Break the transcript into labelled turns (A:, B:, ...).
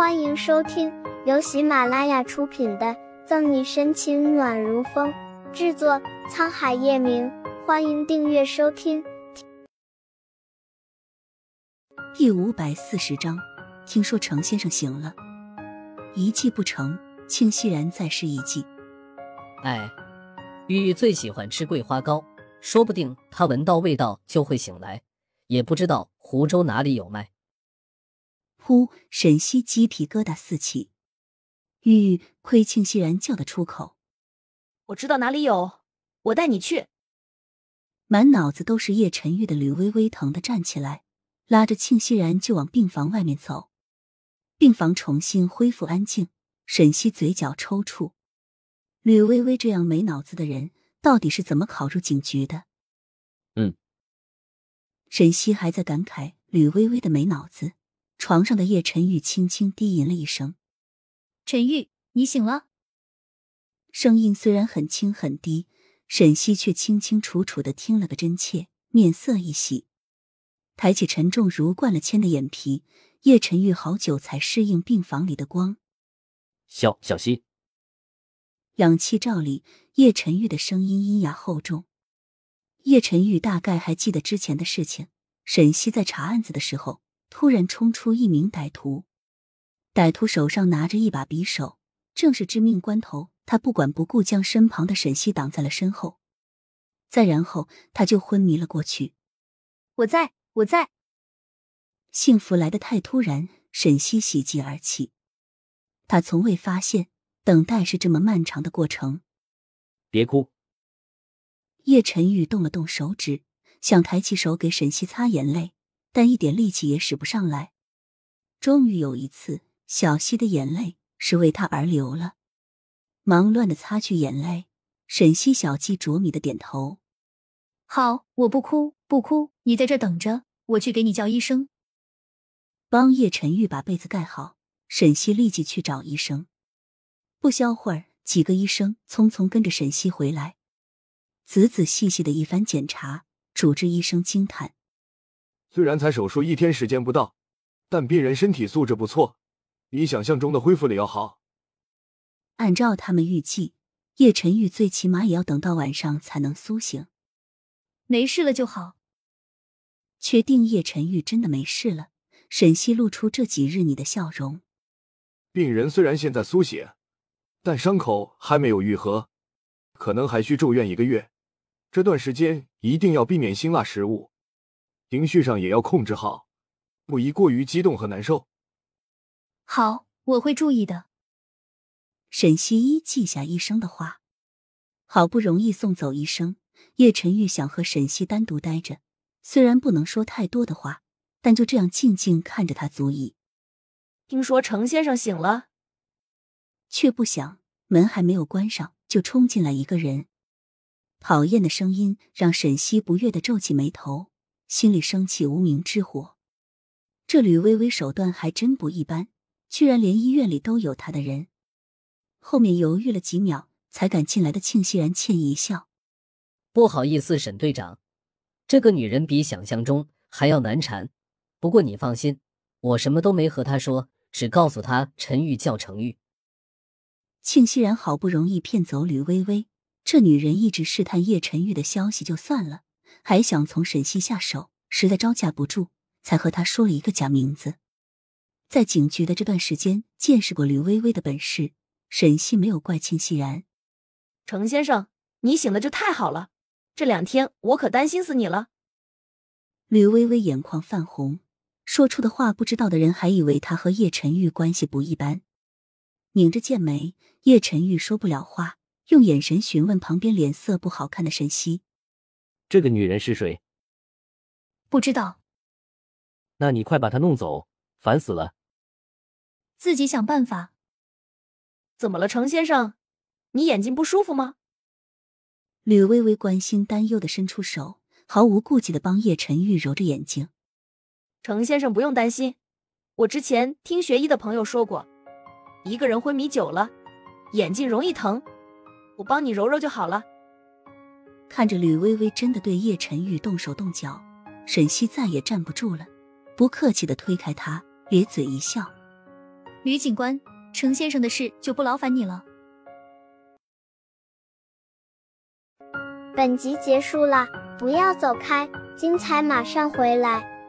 A: 欢迎收听由喜马拉雅出品的《赠你深情暖如风》，制作沧海夜明。欢迎订阅收听。
B: 第五百四十章，听说程先生醒了，一计不成，庆熙然再试一计。
C: 哎，玉玉最喜欢吃桂花糕，说不定她闻到味道就会醒来，也不知道湖州哪里有卖。
B: 呼！沈西鸡皮疙瘩四起，玉玉亏庆熙然叫得出口：“
D: 我知道哪里有，我带你去。”
B: 满脑子都是叶晨玉的吕微微疼的站起来，拉着庆熙然就往病房外面走。病房重新恢复安静，沈西嘴角抽搐。吕微微这样没脑子的人，到底是怎么考入警局的？
E: 嗯，
B: 沈西还在感慨吕微微的没脑子。床上的叶晨玉轻轻低吟了一声：“
F: 陈玉，你醒了。”
B: 声音虽然很轻很低，沈西却清清楚楚的听了个真切，面色一喜，抬起沉重如灌了铅的眼皮。叶晨玉好久才适应病房里的光。
E: 小小溪，
B: 氧气罩里，叶晨玉的声音阴哑厚重。叶晨玉大概还记得之前的事情，沈西在查案子的时候。突然冲出一名歹徒，歹徒手上拿着一把匕首，正是致命关头，他不管不顾将身旁的沈西挡在了身后，再然后他就昏迷了过去。
F: 我在，我在。
B: 幸福来得太突然，沈西喜极而泣。他从未发现等待是这么漫长的过程。
E: 别哭。
B: 叶晨宇动了动手指，想抬起手给沈西擦眼泪。但一点力气也使不上来。终于有一次，小溪的眼泪是为他而流了。忙乱的擦去眼泪，沈西小气啄米的点头：“
F: 好，我不哭，不哭。你在这等着，我去给你叫医生。”
B: 帮叶晨玉把被子盖好，沈西立即去找医生。不消会儿，几个医生匆匆跟着沈西回来，仔仔细细的一番检查，主治医生惊叹。
G: 虽然才手术一天时间不到，但病人身体素质不错，比想象中的恢复的要好。
B: 按照他们预计，叶晨玉最起码也要等到晚上才能苏醒。
F: 没事了就好。
B: 确定叶晨玉真的没事了，沈西露出这几日你的笑容。
G: 病人虽然现在苏醒，但伤口还没有愈合，可能还需住院一个月。这段时间一定要避免辛辣食物。情绪上也要控制好，不宜过于激动和难受。
F: 好，我会注意的。
B: 沈西一记下医生的话，好不容易送走医生，叶晨玉想和沈西单独待着，虽然不能说太多的话，但就这样静静看着他足矣。
D: 听说程先生醒了，
B: 却不想门还没有关上，就冲进来一个人。讨厌的声音让沈西不悦的皱起眉头。心里升起无名之火，这吕微微手段还真不一般，居然连医院里都有她的人。后面犹豫了几秒，才敢进来的庆熙然歉意一笑：“
C: 不好意思，沈队长，这个女人比想象中还要难缠。不过你放心，我什么都没和她说，只告诉她陈玉叫程玉。”
B: 庆熙然好不容易骗走吕微微，这女人一直试探叶晨玉的消息就算了。还想从沈西下手，实在招架不住，才和他说了一个假名字。在警局的这段时间，见识过吕微微的本事，沈西没有怪秦熙然。
D: 程先生，你醒的就太好了，这两天我可担心死你了。
B: 吕微微眼眶泛红，说出的话，不知道的人还以为他和叶晨玉关系不一般。拧着剑眉，叶晨玉说不了话，用眼神询问旁边脸色不好看的沈西。
E: 这个女人是谁？
F: 不知道。
E: 那你快把她弄走，烦死了。
F: 自己想办法。
D: 怎么了，程先生？你眼睛不舒服吗？
B: 吕微微关心担忧的伸出手，毫无顾忌的帮叶晨玉揉着眼睛。
D: 程先生不用担心，我之前听学医的朋友说过，一个人昏迷久了，眼睛容易疼，我帮你揉揉就好了。
B: 看着吕微微真的对叶晨玉动手动脚，沈西再也站不住了，不客气的推开他，咧嘴一笑：“
F: 吕警官，程先生的事就不劳烦你了。”
A: 本集结束了，不要走开，精彩马上回来。